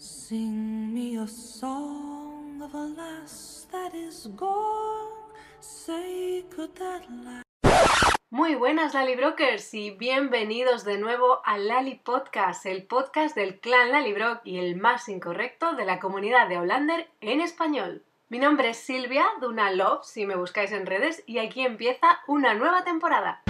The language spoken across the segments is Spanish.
Sing me a song of a lass that is gone. Say, that? Muy buenas Lali Brokers y bienvenidos de nuevo a Lali Podcast, el podcast del clan Lali Brock y el más incorrecto de la comunidad de Hollander en español. Mi nombre es Silvia, Duna Love, si me buscáis en redes, y aquí empieza una nueva temporada.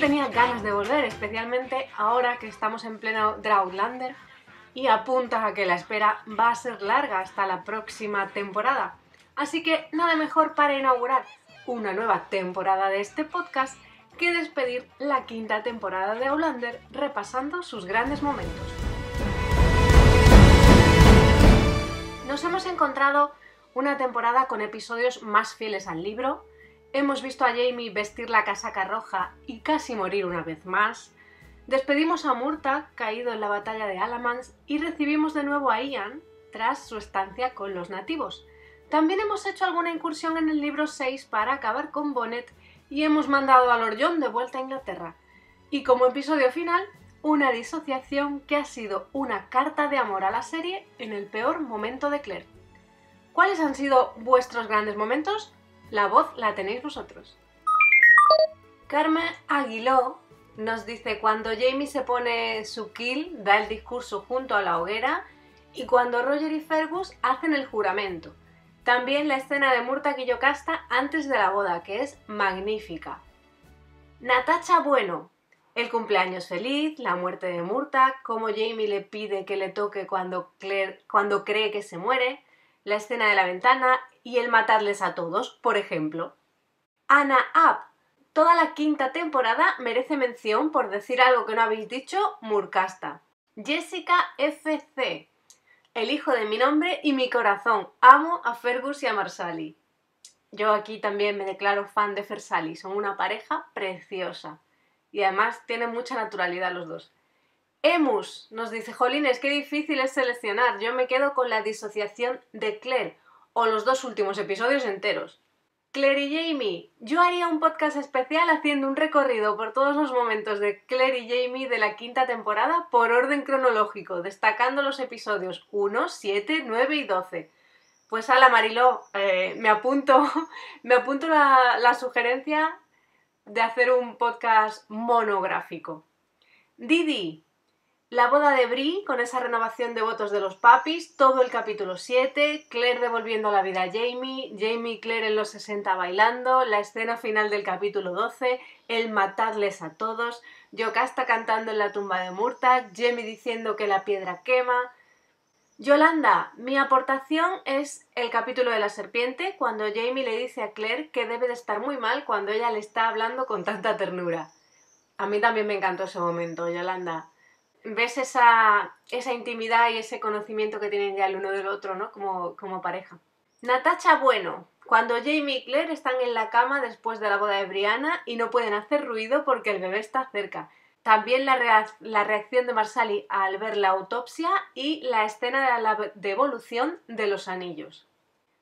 Tenía ganas de volver, especialmente ahora que estamos en pleno Droughtlander y apunta a que la espera va a ser larga hasta la próxima temporada. Así que nada mejor para inaugurar una nueva temporada de este podcast que despedir la quinta temporada de Outlander repasando sus grandes momentos. Nos hemos encontrado una temporada con episodios más fieles al libro, hemos visto a Jamie vestir la casaca roja y casi morir una vez más, despedimos a Murta, caído en la batalla de Alamance, y recibimos de nuevo a Ian tras su estancia con los nativos. También hemos hecho alguna incursión en el libro 6 para acabar con Bonnet y hemos mandado a Lord John de vuelta a Inglaterra. Y como episodio final, una disociación que ha sido una carta de amor a la serie en el peor momento de Claire. ¿Cuáles han sido vuestros grandes momentos? La voz la tenéis vosotros. Carmen Aguiló nos dice cuando Jamie se pone su kill, da el discurso junto a la hoguera y cuando Roger y Fergus hacen el juramento. También la escena de Murta y Yocasta antes de la boda, que es magnífica. Natacha Bueno, el cumpleaños feliz, la muerte de Murta, cómo Jamie le pide que le toque cuando, cuando cree que se muere, la escena de la ventana y el matarles a todos, por ejemplo. Ana Up, toda la quinta temporada merece mención por decir algo que no habéis dicho, Murcasta. Jessica FC, el hijo de mi nombre y mi corazón. Amo a Fergus y a Marsali. Yo aquí también me declaro fan de Fersali, son una pareja preciosa. Y además tienen mucha naturalidad los dos. Emus nos dice, Jolines, qué difícil es seleccionar. Yo me quedo con la disociación de Claire o los dos últimos episodios enteros. Claire y Jamie, yo haría un podcast especial haciendo un recorrido por todos los momentos de Claire y Jamie de la quinta temporada por orden cronológico, destacando los episodios 1, 7, 9 y 12. Pues ala Mariló, eh, me apunto, me apunto la, la sugerencia de hacer un podcast monográfico. Didi, la boda de Brie con esa renovación de votos de los papis, todo el capítulo 7, Claire devolviendo la vida a Jamie, Jamie y Claire en los 60 bailando, la escena final del capítulo 12, el matarles a todos, Yocasta cantando en la tumba de Murta, Jamie diciendo que la piedra quema. Yolanda, mi aportación es el capítulo de la serpiente, cuando Jamie le dice a Claire que debe de estar muy mal cuando ella le está hablando con tanta ternura. A mí también me encantó ese momento, Yolanda ves esa, esa intimidad y ese conocimiento que tienen ya el uno del otro, ¿no? Como, como pareja. Natacha Bueno, cuando Jamie y Claire están en la cama después de la boda de Brianna y no pueden hacer ruido porque el bebé está cerca. También la, la reacción de Marsali al ver la autopsia y la escena de la devolución de los anillos.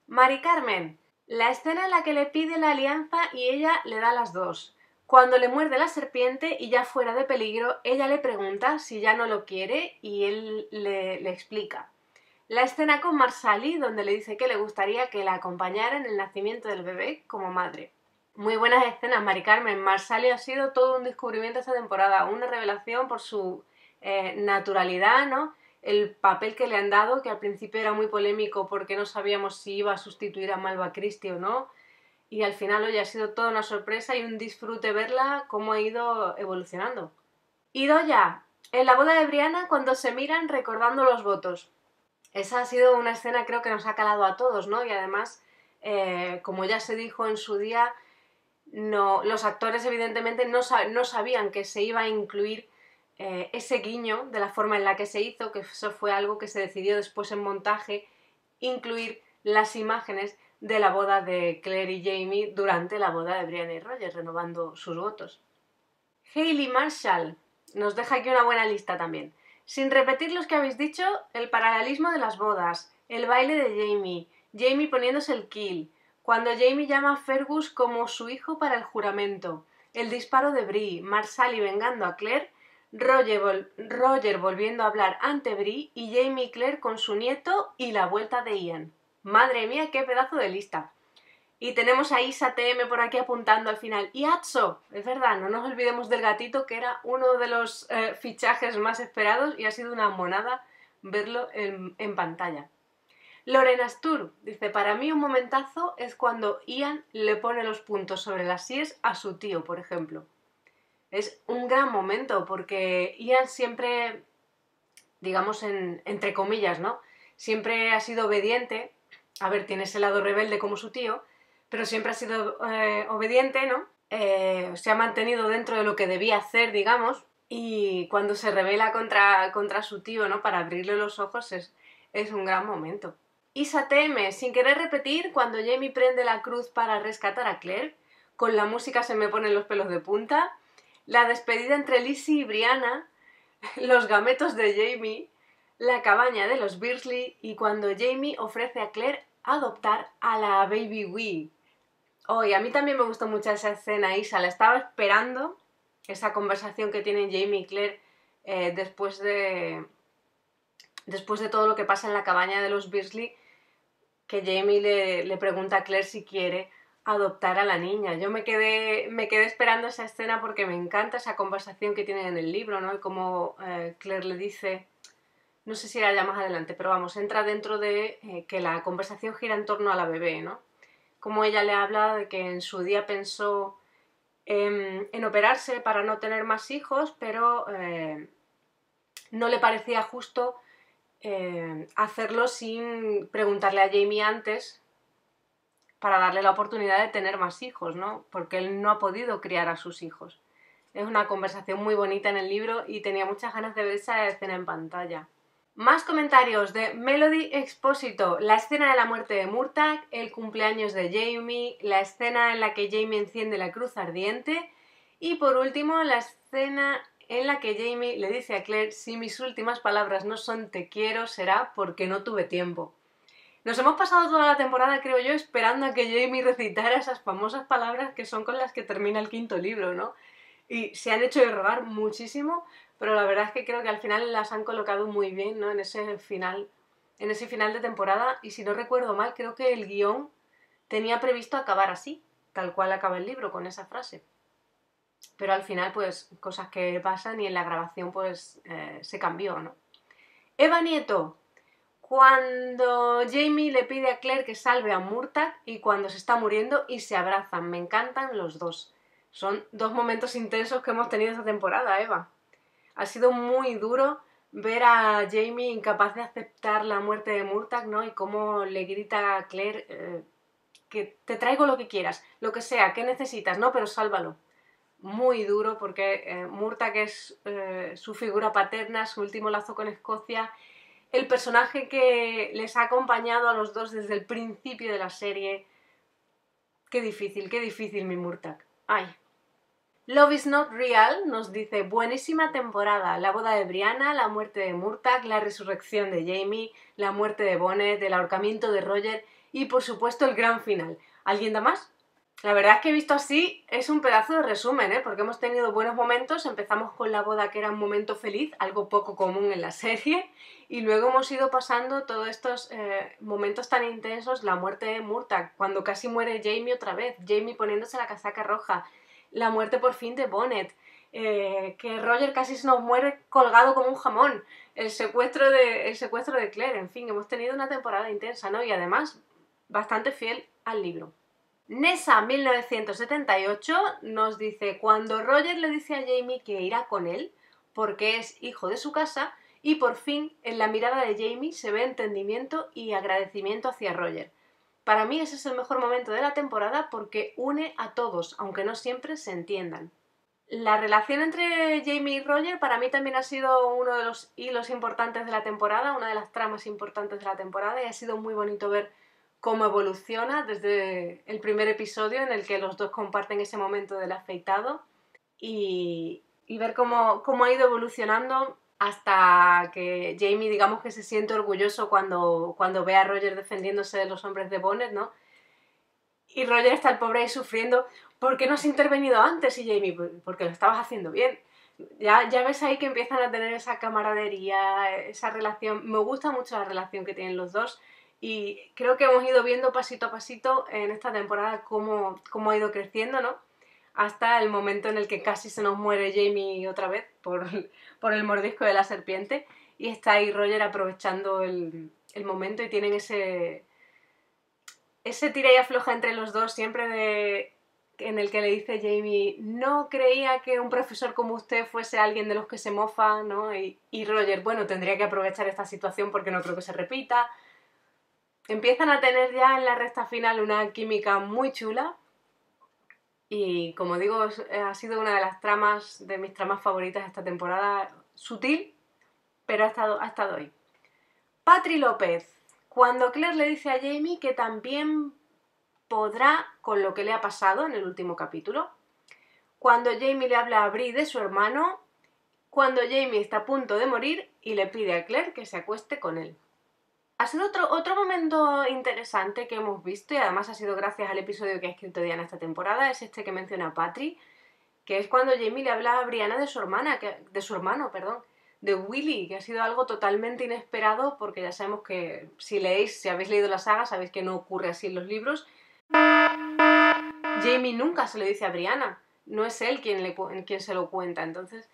Mari Carmen, la escena en la que le pide la alianza y ella le da las dos. Cuando le muerde la serpiente y ya fuera de peligro, ella le pregunta si ya no lo quiere y él le, le explica. La escena con Marsali, donde le dice que le gustaría que la acompañara en el nacimiento del bebé como madre. Muy buenas escenas, Mari Carmen. Marsali ha sido todo un descubrimiento esta temporada, una revelación por su eh, naturalidad, ¿no? El papel que le han dado, que al principio era muy polémico porque no sabíamos si iba a sustituir a Malva Christie o no. Y al final, oye, ha sido toda una sorpresa y un disfrute verla cómo ha ido evolucionando. Y Doya, en la boda de Brianna, cuando se miran recordando los votos. Esa ha sido una escena creo que nos ha calado a todos, ¿no? Y además, eh, como ya se dijo en su día, no, los actores evidentemente no sabían que se iba a incluir eh, ese guiño de la forma en la que se hizo, que eso fue algo que se decidió después en montaje, incluir las imágenes de la boda de Claire y Jamie durante la boda de Brianna y Roger, renovando sus votos. Hayley Marshall nos deja aquí una buena lista también. Sin repetir los que habéis dicho, el paralelismo de las bodas, el baile de Jamie, Jamie poniéndose el kill, cuando Jamie llama a Fergus como su hijo para el juramento, el disparo de Brie, Marsali vengando a Claire, Roger, vol- Roger volviendo a hablar ante Brie y Jamie y Claire con su nieto y la vuelta de Ian. Madre mía, qué pedazo de lista. Y tenemos a Isa TM por aquí apuntando al final. Y Atso, es verdad, no nos olvidemos del gatito que era uno de los eh, fichajes más esperados y ha sido una monada verlo en, pantalla. Lorena Astur dice, para mí un momentazo es cuando Ian le pone los puntos sobre las IES a su tío, por ejemplo. Es un gran momento porque Ian siempre, digamos, en- entre comillas, ¿no? Siempre ha sido obediente. A ver, tiene ese lado rebelde como su tío, pero siempre ha sido eh, obediente, ¿no? Eh, se ha mantenido dentro de lo que debía hacer, digamos, y cuando se revela contra, contra su tío, ¿no? Para abrirle los ojos es, es un gran momento. Isa teme, sin querer repetir, cuando Jamie prende la cruz para rescatar a Claire, con la música se me ponen los pelos de punta, la despedida entre Lizzie y Brianna, los gametos de Jamie, la cabaña de los Beersley y cuando Jamie ofrece a Claire adoptar a la Baby Wee. Oh, y a mí también me gustó mucho esa escena, Isa. La estaba esperando, esa conversación que tienen Jamie y Claire eh, después de. Después de todo lo que pasa en la cabaña de los Beersley, que Jamie le, le pregunta a Claire si quiere adoptar a la niña. Yo me quedé, me quedé esperando esa escena porque me encanta esa conversación que tienen en el libro, ¿no? Y como eh, Claire le dice, no sé si era ya más adelante, pero vamos, entra dentro de eh, que la conversación gira en torno a la bebé, ¿no? Como ella le habla de que en su día pensó en, en operarse para no tener más hijos, pero eh, no le parecía justo eh, hacerlo sin preguntarle a Jamie antes para darle la oportunidad de tener más hijos, ¿no? Porque él no ha podido criar a sus hijos. Es una conversación muy bonita en el libro y tenía muchas ganas de ver esa escena en pantalla. Más comentarios de Melody Expósito, la escena de la muerte de Murtagh, el cumpleaños de Jamie, la escena en la que Jamie enciende la cruz ardiente y por último la escena en la que Jamie le dice a Claire si mis últimas palabras no son te quiero será porque no tuve tiempo. Nos hemos pasado toda la temporada, creo yo, esperando a que Jamie recitara esas famosas palabras que son con las que termina el quinto libro, ¿no? Y se han hecho de rogar muchísimo, pero la verdad es que creo que al final las han colocado muy bien, ¿no? En ese final, en ese final de temporada, y si no recuerdo mal, creo que el guion tenía previsto acabar así, tal cual acaba el libro, con esa frase. Pero al final, pues, cosas que pasan y en la grabación, pues, eh, se cambió, ¿no? Eva Nieto, cuando Jamie le pide a Claire que salve a Murtagh y cuando se está muriendo y se abrazan. Me encantan los dos. Son dos momentos intensos que hemos tenido esta temporada, Eva. Ha sido muy duro ver a Jamie incapaz de aceptar la muerte de Murtagh, ¿no? Y cómo le grita a Claire eh, que te traigo lo que quieras, lo que sea, ¿qué necesitas? No, pero sálvalo. Muy duro porque eh, es eh, su figura paterna, su último lazo con Escocia, el personaje que les ha acompañado a los dos desde el principio de la serie. Qué difícil, qué difícil mi Murtagh. Ay. Love is not real nos dice buenísima temporada, la boda de Brianna, la muerte de Murtagh, la resurrección de Jamie, la muerte de Bonnet, el ahorcamiento de Roger y por supuesto el gran final. ¿Alguien da más? La verdad es que visto así es un pedazo de resumen, ¿eh? porque hemos tenido buenos momentos, empezamos con la boda que era un momento feliz, algo poco común en la serie, y luego hemos ido pasando todos estos eh, momentos tan intensos, la muerte de Murtagh, cuando casi muere Jamie otra vez, Jamie poniéndose la casaca roja, la muerte por fin de Bonnet, eh, que Roger casi se nos muere colgado como un jamón, el secuestro, de, el secuestro de Claire, en fin, hemos tenido una temporada intensa, ¿no? Y además bastante fiel al libro. Nessa 1978 nos dice cuando Roger le dice a Jamie que irá con él porque es hijo de su casa y por fin en la mirada de Jamie se ve entendimiento y agradecimiento hacia Roger. Para mí ese es el mejor momento de la temporada porque une a todos, aunque no siempre se entiendan. La relación entre Jamie y Roger para mí también ha sido uno de los hilos importantes de la temporada, una de las tramas importantes de la temporada y ha sido muy bonito ver cómo evoluciona desde el primer episodio en el que los dos comparten ese momento del afeitado y, ver cómo, cómo, ha ido evolucionando hasta que Jamie, digamos que se siente orgulloso cuando, cuando ve a Roger defendiéndose de los hombres de Bonnet, ¿no? Y Roger está el pobre ahí sufriendo, ¿por qué no has intervenido antes? Y Jamie, "Pues, porque lo estabas haciendo bien. Ya, ya ves ahí que empiezan a tener esa camaradería, esa relación. Me gusta mucho la relación que tienen los dos y creo que hemos ido viendo pasito a pasito en esta temporada cómo, cómo ha ido creciendo, ¿no? Hasta el momento en el que casi se nos muere Jamie otra vez por, por el mordisco de la serpiente y está ahí Roger aprovechando el, el momento y tienen ese, ese tira y afloja entre los dos siempre de en el que le dice Jamie, no creía que un profesor como usted fuese alguien de los que se mofa, ¿no? Y, y Roger, bueno, tendría que aprovechar esta situación porque no creo que se repita. Empiezan a tener ya en la recta final una química muy chula y como digo, es- ha sido una de las tramas, de mis tramas favoritas esta temporada, sutil, pero ha estado, ha estado ahí. Patri López, cuando Claire le dice a Jamie que también podrá con lo que le ha pasado en el último capítulo. Cuando Jamie le habla a Brie de su hermano. Cuando Jamie está a punto de morir y le pide a Claire que se acueste con él. Ha sido otro, otro momento interesante que hemos visto y además ha sido gracias al episodio que ha escrito Diana esta temporada, es este que menciona Patri, que es cuando Jamie le habla a Brianna de su hermana, de su hermano, perdón, de Willy, que ha sido algo totalmente inesperado porque ya sabemos que si leéis, si habéis leído la saga, sabéis que no ocurre así en los libros. Jamie nunca se lo dice a Brianna, no es él quien, le, quien se lo cuenta, entonces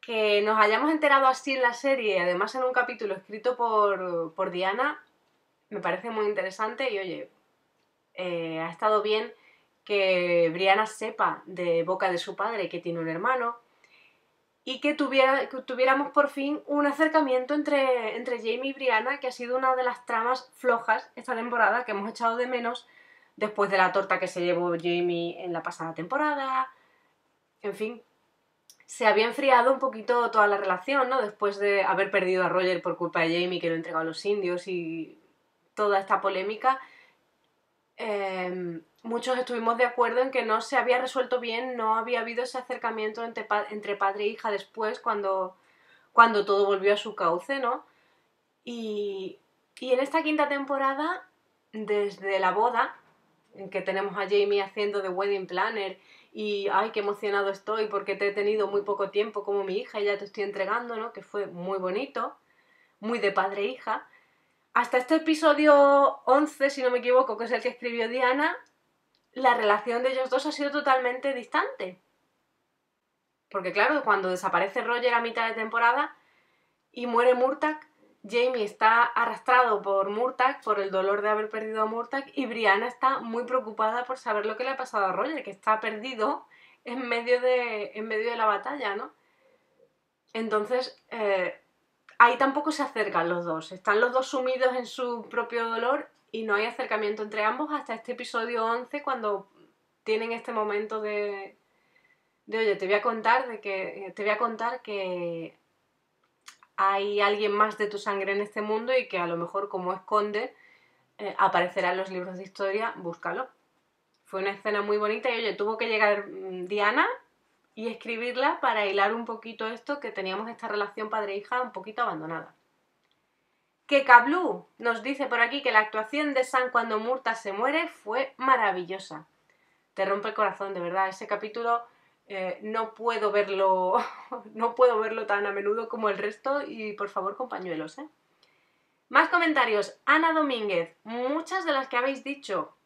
que nos hayamos enterado así en la serie, además en un capítulo escrito por, por Diana, me parece muy interesante y oye, eh, ha estado bien que Brianna sepa de boca de su padre que tiene un hermano y que, tuviéramos por fin un acercamiento entre, entre Jamie y Brianna, que ha sido una de las tramas flojas esta temporada que hemos echado de menos después de la torta que se llevó Jamie en la pasada temporada. En fin, se había enfriado un poquito toda la relación, ¿no? Después de haber perdido a Roger por culpa de Jamie, que lo entregó a los indios y toda esta polémica. eh, muchos estuvimos de acuerdo en que no se había resuelto bien, no había habido ese acercamiento entre padre e hija después, cuando, cuando todo volvió a su cauce, ¿no? Y, y en esta quinta temporada, desde la boda, en que tenemos a Jamie haciendo de wedding planner y ay, qué emocionado estoy porque te he tenido muy poco tiempo como mi hija y ya te estoy entregando, ¿no? Que fue muy bonito, muy de padre e hija. Hasta este episodio 11, si no me equivoco, que es el que escribió Diana, la relación de ellos dos ha sido totalmente distante. Porque claro, cuando desaparece Roger a mitad de temporada y muere Murtag, Jamie está arrastrado por Murtag, por el dolor de haber perdido a Murtag, y Brianna está muy preocupada por saber lo que le ha pasado a Roger, que está perdido en medio de, en medio de la batalla, ¿no? Entonces, eh, ahí tampoco se acercan los dos. Están los dos sumidos en su propio dolor y no hay acercamiento entre ambos hasta este episodio 11 cuando tienen este momento de, de oye, te voy a contar de que te voy a contar que hay alguien más de tu sangre en este mundo y que a lo mejor como esconde eh, aparecerá en los libros de historia, búscalo. Fue una escena muy bonita y oye, tuvo que llegar mm, Diana y escribirla para hilar un poquito esto que teníamos esta relación padre-hija un poquito abandonada. Que Kablu nos dice por aquí que la actuación de Sam cuando Murta se muere fue maravillosa. Te rompe el corazón, de verdad. Ese capítulo eh, no puedo verlo, no puedo verlo tan a menudo como el resto y por favor con pañuelos, ¿eh? Más comentarios. Ana Domínguez, muchas de las que habéis dicho.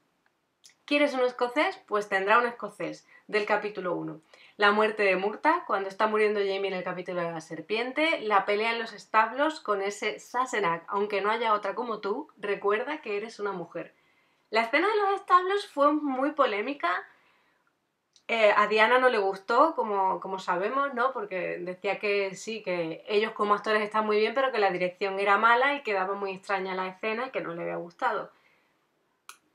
¿Quieres un escocés? Pues tendrá un escocés del capítulo 1. La muerte de Murta, cuando está muriendo Jamie en el capítulo de la serpiente, la pelea en los establos con ese Sassenach, aunque no haya otra como tú, recuerda que eres una mujer. La escena de los establos fue muy polémica. Eh, a Diana no le gustó, como, como sabemos, ¿no? Porque decía que sí, que ellos como actores están muy bien, pero que la dirección era mala y quedaba muy extraña la escena y que no le había gustado.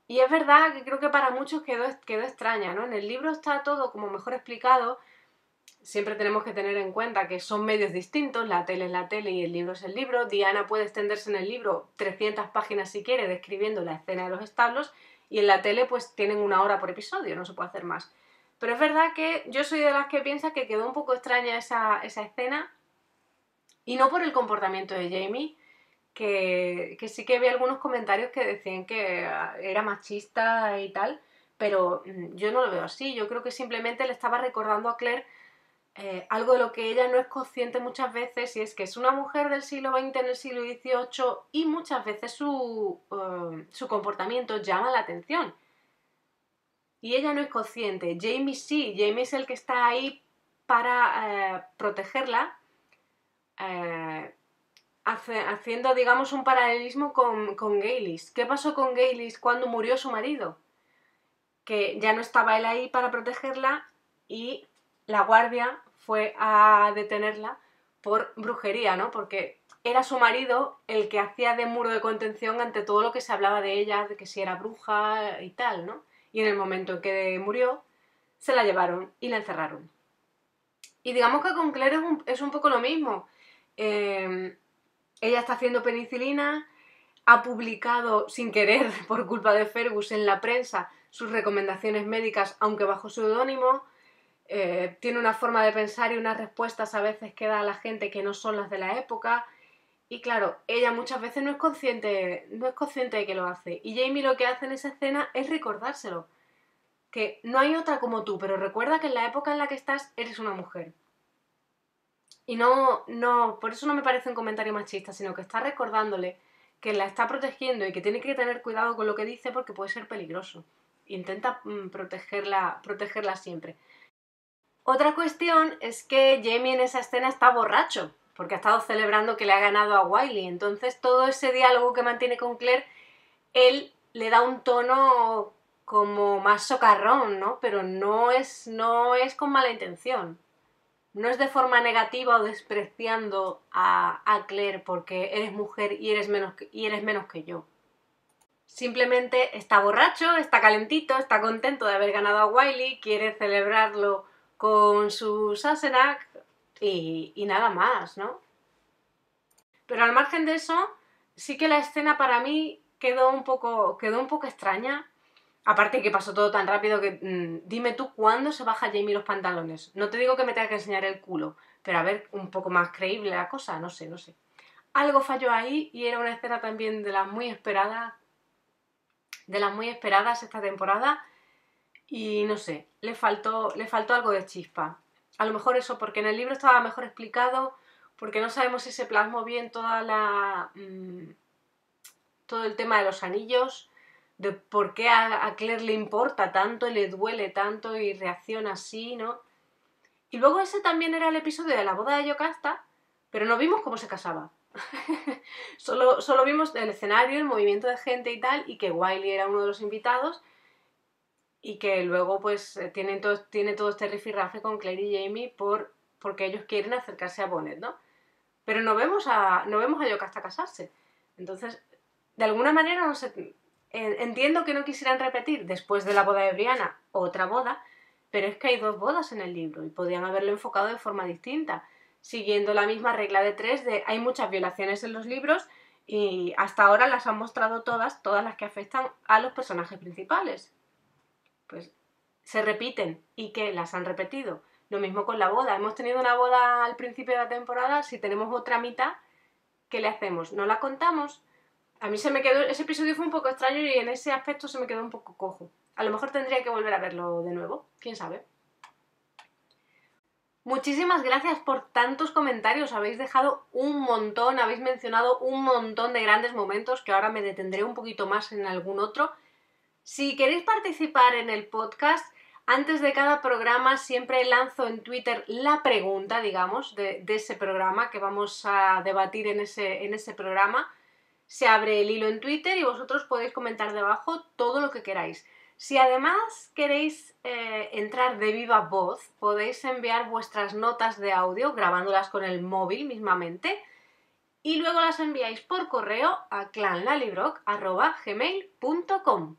Y es verdad que creo que para muchos quedó, quedó extraña, ¿no? En el libro está todo como mejor explicado. Siempre tenemos que tener en cuenta que son medios distintos, la tele es la tele y el libro es el libro. Diana puede extenderse en el libro 300 páginas si quiere describiendo la escena de los establos y en la tele pues tienen una hora por episodio, no se puede hacer más. Pero es verdad que yo soy de las que piensa que quedó un poco extraña esa, esa escena Y no por el comportamiento de Jamie, que, que sí que había algunos comentarios que decían que ah, era machista y tal, pero mm, yo no lo veo así. Yo creo que simplemente le estaba recordando a Claire eh, algo de lo que ella no es consciente muchas veces y es que es una mujer del siglo XX en el siglo XVIII y muchas veces su, eh, su comportamiento llama la atención. Y ella no es consciente. Jamie sí, Jamie es el que está ahí para eh, protegerla, hace- haciendo, digamos, un paralelismo con, con Gaylis. ¿Qué pasó con Gaylis cuando murió su marido? Que ya no estaba él ahí para protegerla y la guardia fue a detenerla por brujería, ¿no? Porque era su marido el que hacía de muro de contención ante todo lo que se hablaba de ella, de que si era bruja y tal, ¿no? Y en el momento en que murió, se la llevaron y la encerraron. Y digamos que con Claire es un, es un poco lo mismo. Eh, ella está haciendo penicilina, ha publicado sin querer, por culpa de Fergus, en la prensa sus recomendaciones médicas, aunque bajo seudónimo. Eh, tiene una forma de pensar y unas respuestas a veces que da a la gente que no son las de la época. Y claro, ella muchas veces no es consciente, no es consciente de que lo hace. Y Jamie lo que hace en esa escena es recordárselo. Que no hay otra como tú, pero recuerda que en la época en la que estás eres una mujer. Y no, no, por eso no me parece un comentario machista, sino que está recordándole que la está protegiendo y que tiene que tener cuidado con lo que dice porque puede ser peligroso. Intenta mm, protegerla, protegerla siempre. Otra cuestión es que Jamie en esa escena está borracho, porque ha estado celebrando que le ha ganado a Wiley. Entonces todo ese diálogo que mantiene con Claire, él le da un tono como más socarrón, ¿no? Pero no es, no es con mala intención. No es de forma negativa o despreciando a, Claire porque eres mujer y eres, menos que, y eres menos que yo. Simplemente está borracho, está calentito, está contento de haber ganado a Wiley, quiere celebrarlo con su Sassenach y, nada más, ¿no? Pero al margen de eso, sí que la escena para mí quedó un poco, quedó un poco extraña. Aparte que pasó todo tan rápido que mm, dime tú cuándo se baja Jamie los pantalones. No te digo que me tenga que enseñar el culo, pero a ver, un poco más creíble la cosa, no sé, no sé. Algo falló ahí y era una escena también de las muy esperadas, de las muy esperadas esta temporada y no sé, le faltó, le faltó algo de chispa. A lo mejor eso, porque en el libro estaba mejor explicado, porque no sabemos si se plasmó bien toda la, mm, todo el tema de los anillos, de por qué a, Claire le importa tanto y le duele tanto y reacciona así, ¿no? Y luego ese también era el episodio de la boda de Yocasta, pero no vimos cómo se casaba. solo, solo vimos el escenario, el movimiento de gente y tal, y que Wiley era uno de los invitados, y que luego pues eh, tienen todo, tiene todo este rifirrafe con Claire y Jamie por, porque ellos quieren acercarse a Bonnet, ¿no? Pero no vemos a, no vemos a Yocasta casarse. Entonces, de alguna manera, no sé, en- entiendo que no quisieran repetir después de la boda de Brianna otra boda, pero es que hay dos bodas en el libro y podían haberlo enfocado de forma distinta, siguiendo la misma regla de tres de hay muchas violaciones en los libros y hasta ahora las han mostrado todas, todas las que afectan a los personajes principales. Pues se repiten y que las han repetido. Lo mismo con la boda. Hemos tenido una boda al principio de la temporada, si tenemos otra mitad, ¿qué le hacemos? ¿No la contamos? A mí se me quedó, ese episodio fue un poco extraño y en ese aspecto se me quedó un poco cojo. A lo mejor tendría que volver a verlo de nuevo, quién sabe. Muchísimas gracias por tantos comentarios, habéis dejado un montón, habéis mencionado un montón de grandes momentos que ahora me detendré un poquito más en algún otro. Si queréis participar en el podcast, antes de cada programa siempre lanzo en Twitter la pregunta, digamos, de, ese programa que vamos a debatir en ese, en ese programa. Se abre el hilo en Twitter y vosotros podéis comentar debajo todo lo que queráis. Si además queréis eh, entrar de viva voz, podéis enviar vuestras notas de audio grabándolas con el móvil mismamente y luego las enviáis por correo a clanlalibrock.gmail.com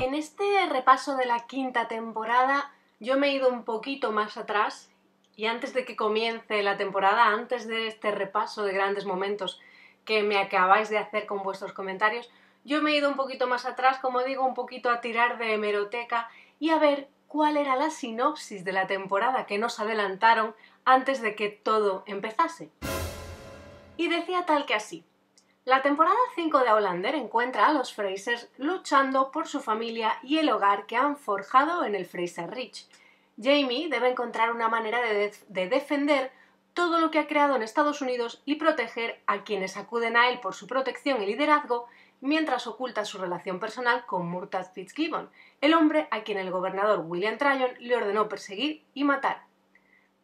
En este repaso de la quinta temporada yo me he ido un poquito más atrás y antes de que comience la temporada, antes de este repaso de grandes momentos que me acabáis de hacer con vuestros comentarios, yo me he ido un poquito más atrás, como digo, un poquito a tirar de hemeroteca y a ver cuál era la sinopsis de la temporada que nos adelantaron antes de que todo empezase. Y decía tal que así. La temporada 5 de Outlander encuentra a los Frasers luchando por su familia y el hogar que han forjado en el Fraser Ridge. Jamie debe encontrar una manera de, def- de defender todo lo que ha creado en Estados Unidos y proteger a quienes acuden a él por su protección y liderazgo mientras oculta su relación personal con Murtagh Fitzgibbon, el hombre a quien el gobernador William Tryon le ordenó perseguir y matar.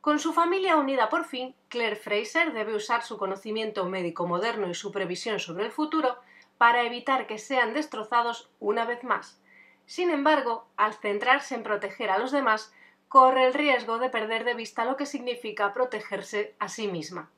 Con su familia unida por fin, Claire Fraser debe usar su conocimiento médico moderno y su previsión sobre el futuro para evitar que sean destrozados una vez más. Sin embargo, al centrarse en proteger a los demás, corre el riesgo de perder de vista lo que significa protegerse a sí misma.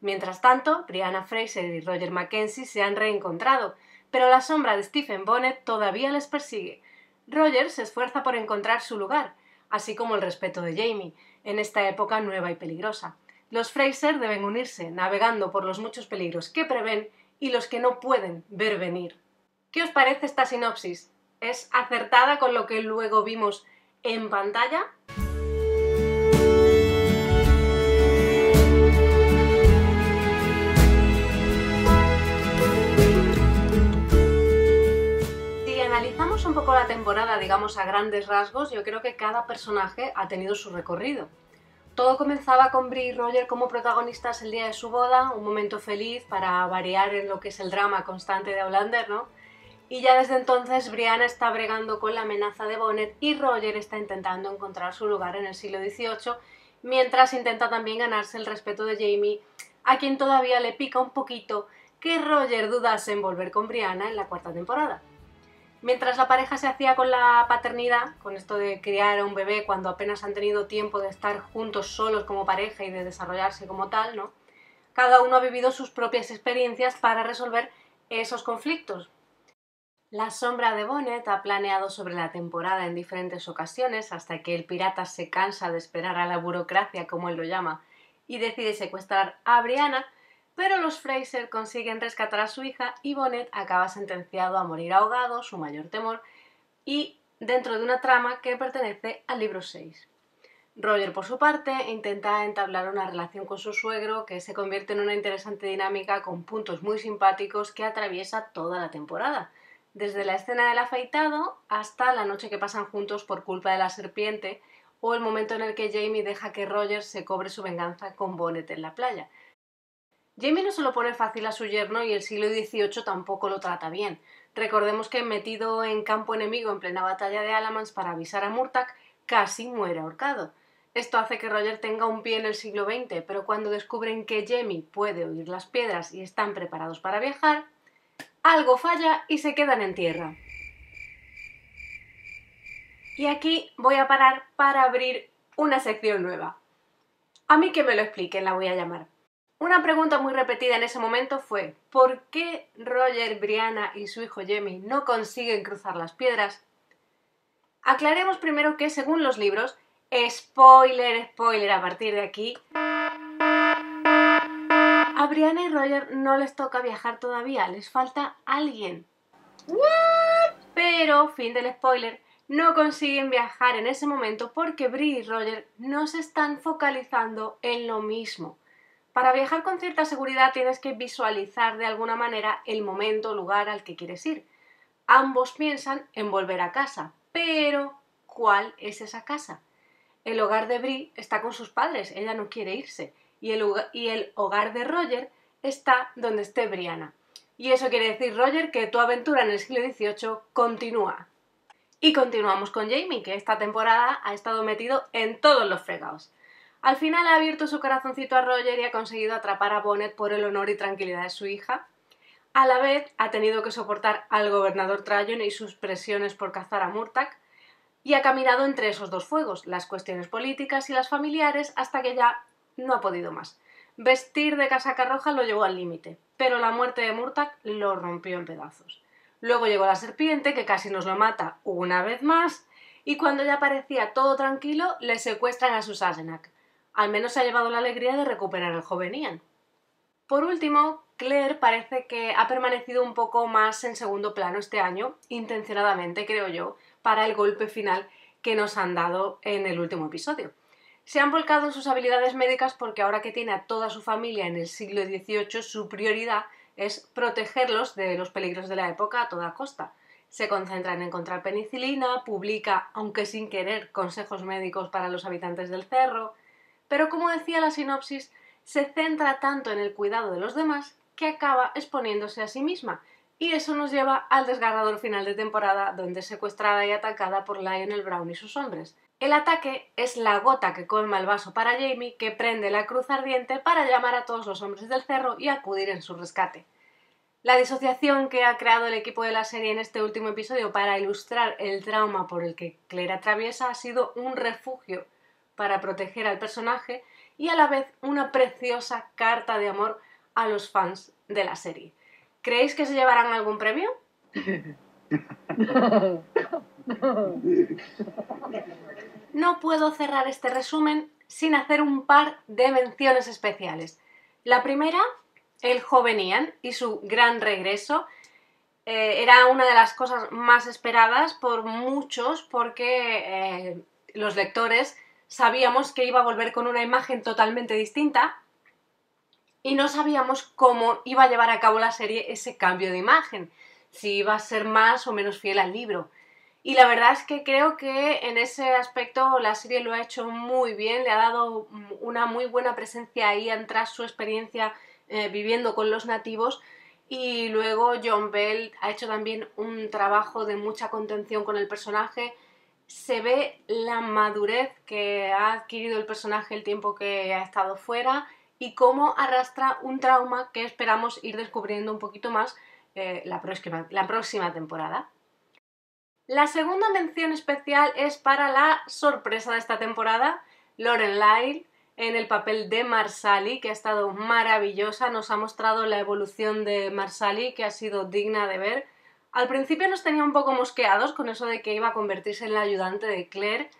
Mientras tanto, Brianna Fraser y Roger Mackenzie se han reencontrado, pero la sombra de Stephen Bonnet todavía les persigue. Roger se esfuerza por encontrar su lugar, así como el respeto de Jamie, en esta época nueva y peligrosa. Los Fraser deben unirse, navegando por los muchos peligros que prevén y los que no pueden ver venir. ¿Qué os parece esta sinopsis? ¿Es acertada con lo que luego vimos en pantalla? Un poco la temporada, digamos a grandes rasgos, yo creo que cada personaje ha tenido su recorrido. Todo comenzaba con Brie y Roger como protagonistas el día de su boda, un momento feliz para variar en lo que es el drama constante de Outlander, ¿no? Y ya desde entonces Brianna está bregando con la amenaza de Bonnet y Roger está intentando encontrar su lugar en el siglo XVIII, mientras intenta también ganarse el respeto de Jamie, a quien todavía le pica un poquito que Roger dudase en volver con Brianna en la cuarta temporada. Mientras la pareja se hacía con la paternidad, con esto de criar a un bebé cuando apenas han tenido tiempo de estar juntos solos como pareja y de desarrollarse como tal, ¿no? Cada uno ha vivido sus propias experiencias para resolver esos conflictos. La sombra de Bonnet ha planeado sobre la temporada en diferentes ocasiones hasta que el pirata se cansa de esperar a la burocracia, como él lo llama, y decide secuestrar a Brianna, pero los Fraser consiguen rescatar a su hija y Bonnet acaba sentenciado a morir ahogado, su mayor temor, y dentro de una trama que pertenece al libro 6. Roger, por su parte, intenta entablar una relación con su suegro que se convierte en una interesante dinámica con puntos muy simpáticos que atraviesa toda la temporada, desde la escena del afeitado hasta la noche que pasan juntos por culpa de la serpiente o el momento en el que Jamie deja que Roger se cobre su venganza con Bonnet en la playa. Jamie no se lo pone fácil a su yerno y el siglo XVIII tampoco lo trata bien. Recordemos que metido en campo enemigo en plena batalla de Alamans para avisar a Murtagh, casi muere ahorcado. Esto hace que Roger tenga un pie en el siglo XX, pero cuando descubren que Jamie puede oír las piedras y están preparados para viajar, algo falla y se quedan en tierra. Y aquí voy a parar para abrir una sección nueva. A mí que me lo expliquen, la voy a llamar. Una pregunta muy repetida en ese momento fue ¿por qué Roger, Brianna y su hijo Jamie no consiguen cruzar las piedras? Aclaremos primero que según los libros, spoiler, spoiler a partir de aquí, a Brianna y Roger no les toca viajar todavía, les falta alguien. Pero, fin del spoiler, no consiguen viajar en ese momento porque Brie y Roger no se están focalizando en lo mismo. Para viajar con cierta seguridad tienes que visualizar de alguna manera el momento o lugar al que quieres ir. Ambos piensan en volver a casa, pero ¿cuál es esa casa? El hogar de Brie está con sus padres, ella no quiere irse, y el, hogar de Roger está donde esté Brianna. Y eso quiere decir, Roger, que tu aventura en el siglo XVIII continúa. Y continuamos con Jamie, que esta temporada ha estado metido en todos los fregados. Al final ha abierto su corazoncito a Roger y ha conseguido atrapar a Bonnet por el honor y tranquilidad de su hija. A la vez ha tenido que soportar al gobernador Tryon y sus presiones por cazar a Murtagh y ha caminado entre esos dos fuegos, las cuestiones políticas y las familiares, hasta que ya no ha podido más. Vestir de casaca roja lo llevó al límite, pero la muerte de Murtagh lo rompió en pedazos. Luego llegó la serpiente, que casi nos lo mata una vez más, y cuando ya parecía todo tranquilo, le secuestran a sus Asenac. Al menos se ha llevado la alegría de recuperar al joven Ian. Por último, Claire parece que ha permanecido un poco más en segundo plano este año, intencionadamente creo yo, para el golpe final que nos han dado en el último episodio. Se han volcado en sus habilidades médicas porque ahora que tiene a toda su familia en el siglo XVIII, su prioridad es protegerlos de los peligros de la época a toda costa. Se concentra en encontrar penicilina, publica, aunque sin querer, consejos médicos para los habitantes del cerro, pero como decía la sinopsis, se centra tanto en el cuidado de los demás que acaba exponiéndose a sí misma, y eso nos lleva al desgarrador final de temporada, donde es secuestrada y atacada por Lionel Brown y sus hombres. El ataque es la gota que colma el vaso para Jamie, que prende la cruz ardiente para llamar a todos los hombres del cerro y acudir en su rescate. La disociación que ha creado el equipo de la serie en este último episodio para ilustrar el trauma por el que Claire atraviesa ha sido un refugio para proteger al personaje y a la vez una preciosa carta de amor a los fans de la serie. ¿Creéis que se llevarán algún premio? No puedo cerrar este resumen sin hacer un par de menciones especiales. La primera, el joven Ian y su gran regreso. Eh, era una de las cosas más esperadas por muchos porque eh, los lectores sabíamos que iba a volver con una imagen totalmente distinta y no sabíamos cómo iba a llevar a cabo la serie ese cambio de imagen, si iba a ser más o menos fiel al libro. Y la verdad es que creo que en ese aspecto la serie lo ha hecho muy bien, le ha dado una muy buena presencia ahí tras su experiencia eh, viviendo con los nativos. Y luego John Bell ha hecho también un trabajo de mucha contención con el personaje. Se ve la madurez que ha adquirido el personaje el tiempo que ha estado fuera y cómo arrastra un trauma que esperamos ir descubriendo un poquito más eh, la, próxima, la próxima temporada. La segunda mención especial es para la sorpresa de esta temporada, Lauren Lyle, en el papel de Marsali, que ha estado maravillosa, nos ha mostrado la evolución de Marsali, que ha sido digna de ver. Al principio nos tenía un poco mosqueados con eso de que iba a convertirse en la ayudante de Claire,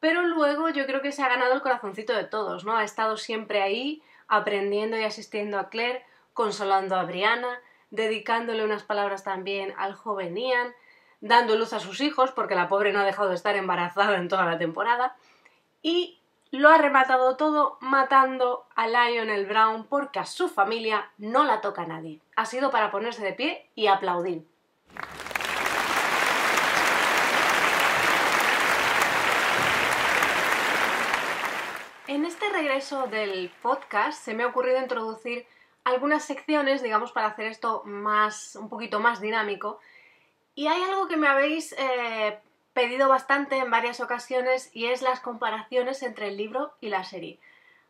pero luego yo creo que se ha ganado el corazoncito de todos, ¿no? Ha estado siempre ahí, aprendiendo y asistiendo a Claire, consolando a Brianna, dedicándole unas palabras también al joven Ian, dando luz a sus hijos, porque la pobre no ha dejado de estar embarazada en toda la temporada, y lo ha rematado todo matando a Lionel Brown porque a su familia no la toca nadie. Ha sido para ponerse de pie y aplaudir. En este regreso del podcast se me ha ocurrido introducir algunas secciones, digamos, para hacer esto más, un poquito más dinámico, y hay algo que me habéis eh, pedido bastante en varias ocasiones y es las comparaciones entre el libro y la serie.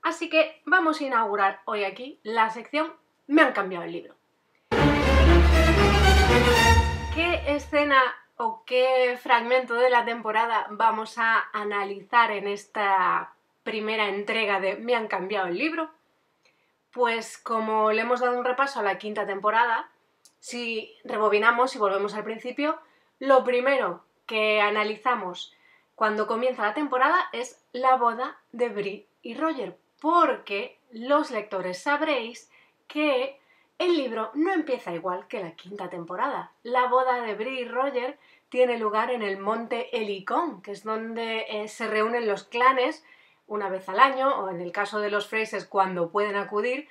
Así que vamos a inaugurar hoy aquí la sección Me han cambiado el libro. ¿Qué escena o qué fragmento de la temporada vamos a analizar en esta primera entrega de Me han cambiado el libro? Pues como le hemos dado un repaso a la quinta temporada, si rebobinamos y volvemos al principio, lo primero que analizamos cuando comienza la temporada es la boda de Brie y Roger, porque los lectores sabréis que el libro no empieza igual que la quinta temporada. La boda de Brie y Roger tiene lugar en el monte Helicón, que es donde eh, se reúnen los clanes una vez al año, o en el caso de los Frasers cuando pueden acudir,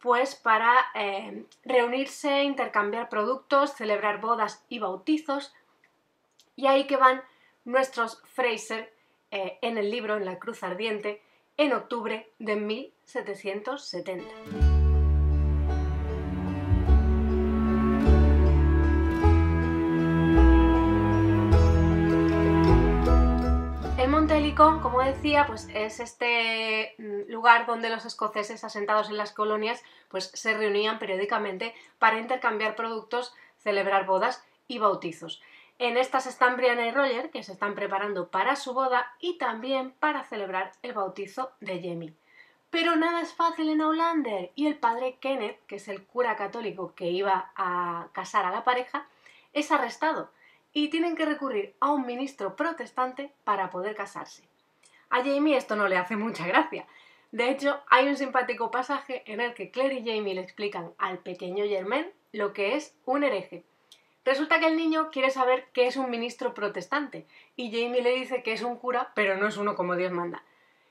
pues para eh, reunirse, intercambiar productos, celebrar bodas y bautizos. Y ahí que van nuestros Fraser eh, en el libro En la Cruz Ardiente en octubre de 1770. Como decía, pues es este mm, lugar donde los escoceses asentados en las colonias pues se reunían periódicamente para intercambiar productos, celebrar bodas y bautizos. En estas están Brianna y Roger, que se están preparando para su boda y también para celebrar el bautizo de Jamie. Pero nada es fácil en Outlander y el padre Kenneth, que es el cura católico que iba a casar a la pareja, es arrestado y tienen que recurrir a un ministro protestante para poder casarse. A Jamie esto no le hace mucha gracia. De hecho, hay un simpático pasaje en el que Claire y Jamie le explican al pequeño Germain lo que es un hereje. Resulta que el niño quiere saber qué es un ministro protestante y Jamie le dice que es un cura, pero no es uno como Dios manda.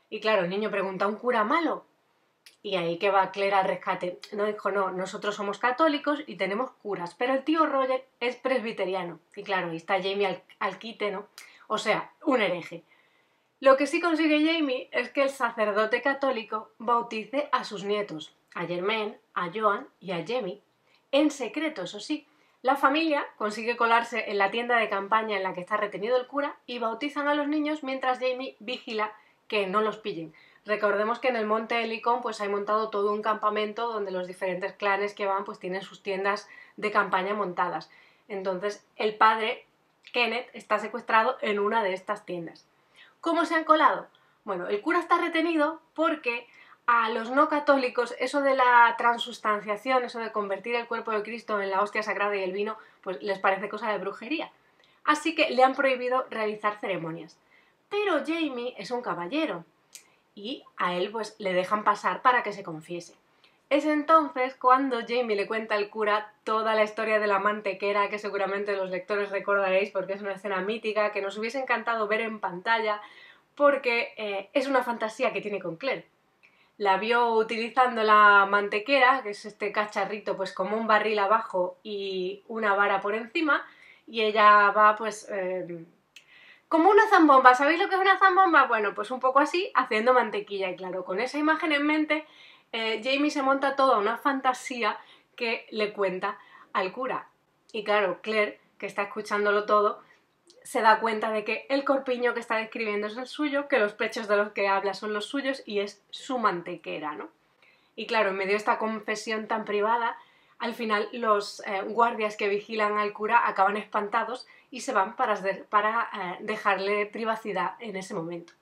Y claro, el niño pregunta, ¿un cura malo? Y ahí que va Claire al rescate. No dijo, no, nosotros somos católicos y tenemos curas, pero el tío Roger es presbiteriano. Y claro, ahí está Jamie al, al quite, ¿no? O sea, un hereje. Lo que sí consigue Jamie es que el sacerdote católico bautice a sus nietos, a Germaine, a Joan y a Jamie, en secreto, eso sí. La familia consigue colarse en la tienda de campaña en la que está retenido el cura y bautizan a los niños mientras Jamie vigila que no los pillen. Recordemos que en el monte Helicon pues hay montado todo un campamento donde los diferentes clanes que van pues tienen sus tiendas de campaña montadas. Entonces el padre, Kenneth, está secuestrado en una de estas tiendas. ¿Cómo se han colado? Bueno, el cura está retenido porque a los no católicos eso de la transustanciación, eso de convertir el cuerpo de Cristo en la hostia sagrada y el vino, pues les parece cosa de brujería. Así que le han prohibido realizar ceremonias. Pero Jamie es un caballero y a él pues le dejan pasar para que se confiese. Es entonces cuando Jamie le cuenta al cura toda la historia de la mantequera que seguramente los lectores recordaréis porque es una escena mítica que nos hubiese encantado ver en pantalla porque eh, es una fantasía que tiene con Claire. La vio utilizando la mantequera, que es este cacharrito pues como un barril abajo y una vara por encima, y ella va pues eh, como una zambomba. ¿Sabéis lo que es una zambomba? Bueno, pues un poco así, haciendo mantequilla. Y claro, con esa imagen en mente, eh, Jamie se monta toda una fantasía que le cuenta al cura. Y claro, Claire, que está escuchándolo todo, se da cuenta de que el corpiño que está describiendo es el suyo, que los pechos de los que habla son los suyos y es su mantequera, ¿no? Y claro, en medio de esta confesión tan privada, al final los eh, guardias que vigilan al cura acaban espantados y se van para, para eh, dejarle privacidad en ese momento.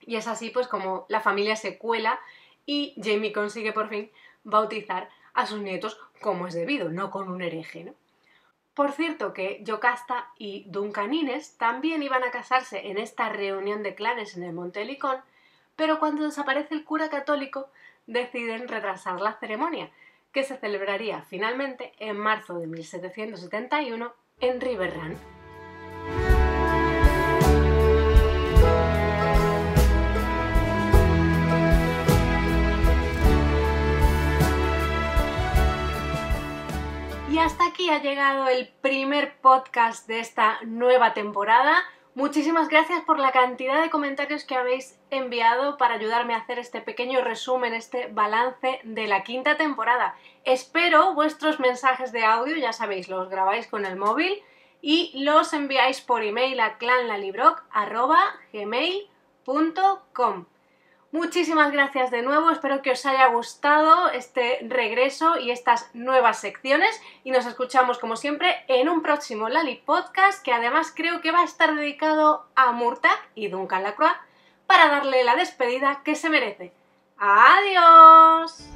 Y es así pues como la familia se cuela y Jamie consigue por fin bautizar a sus nietos como es debido, no con un hereje, ¿no? Por cierto que Yocasta y Duncan Innes también iban a casarse en esta reunión de clanes en el Monte Helicón, pero cuando desaparece el cura católico deciden retrasar la ceremonia, que se celebraría finalmente en marzo de 1771 en Riverrun. Y hasta aquí ha llegado el primer podcast de esta nueva temporada. Muchísimas gracias por la cantidad de comentarios que habéis enviado para ayudarme a hacer este pequeño resumen, este balance de la quinta temporada. Espero vuestros mensajes de audio, ya sabéis, los grabáis con el móvil y los enviáis por email a clanlalibroc.gmail.com. Muchísimas gracias de nuevo, espero que os haya gustado este regreso y estas nuevas secciones y nos escuchamos como siempre en un próximo Lali Podcast que además creo que va a estar dedicado a Murtag y Duncan Lacroix para darle la despedida que se merece. ¡Adiós!